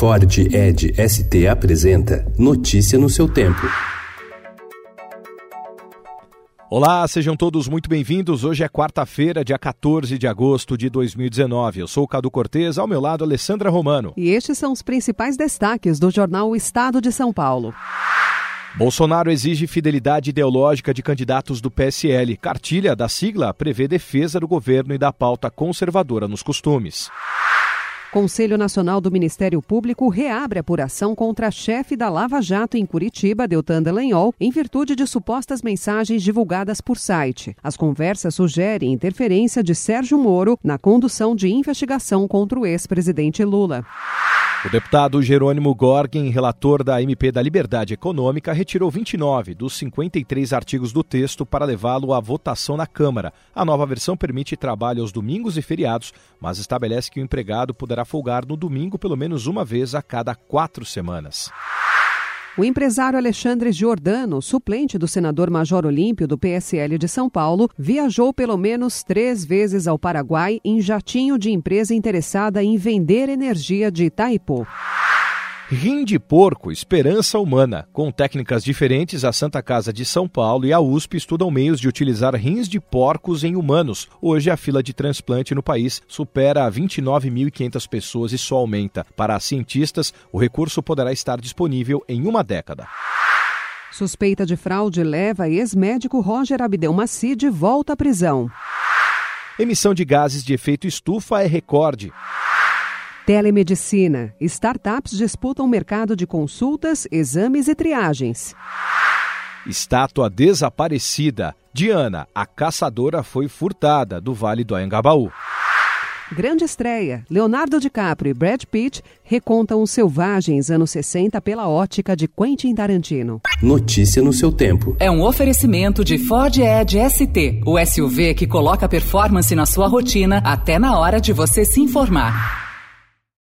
Ford Ed ST apresenta Notícia no seu tempo. Olá, sejam todos muito bem-vindos. Hoje é quarta-feira, dia 14 de agosto de 2019. Eu sou o Cadu Cortez, ao meu lado Alessandra Romano. E estes são os principais destaques do jornal O Estado de São Paulo. Bolsonaro exige fidelidade ideológica de candidatos do PSL. Cartilha da sigla prevê defesa do governo e da pauta conservadora nos costumes. Conselho Nacional do Ministério Público reabre apuração contra a chefe da Lava Jato em Curitiba, Deltan Dallagnol, em virtude de supostas mensagens divulgadas por site. As conversas sugerem interferência de Sérgio Moro na condução de investigação contra o ex-presidente Lula. O deputado Jerônimo Gorgen, relator da MP da Liberdade Econômica, retirou 29 dos 53 artigos do texto para levá-lo à votação na Câmara. A nova versão permite trabalho aos domingos e feriados, mas estabelece que o empregado poderá folgar no domingo pelo menos uma vez a cada quatro semanas. O empresário Alexandre Giordano, suplente do senador Major Olímpio do PSL de São Paulo, viajou pelo menos três vezes ao Paraguai em jatinho de empresa interessada em vender energia de Itaipu. Rim de porco, esperança humana. Com técnicas diferentes, a Santa Casa de São Paulo e a USP estudam meios de utilizar rins de porcos em humanos. Hoje, a fila de transplante no país supera 29.500 pessoas e só aumenta. Para cientistas, o recurso poderá estar disponível em uma década. Suspeita de fraude leva ex-médico Roger Abdelmaci de volta à prisão. Emissão de gases de efeito estufa é recorde. Telemedicina. Startups disputam o mercado de consultas, exames e triagens. Estátua desaparecida. Diana, a caçadora foi furtada do Vale do Anhangabaú. Grande estreia. Leonardo DiCaprio e Brad Pitt recontam os selvagens anos 60 pela ótica de Quentin Tarantino. Notícia no seu tempo. É um oferecimento de Ford Edge ST, o SUV que coloca performance na sua rotina até na hora de você se informar.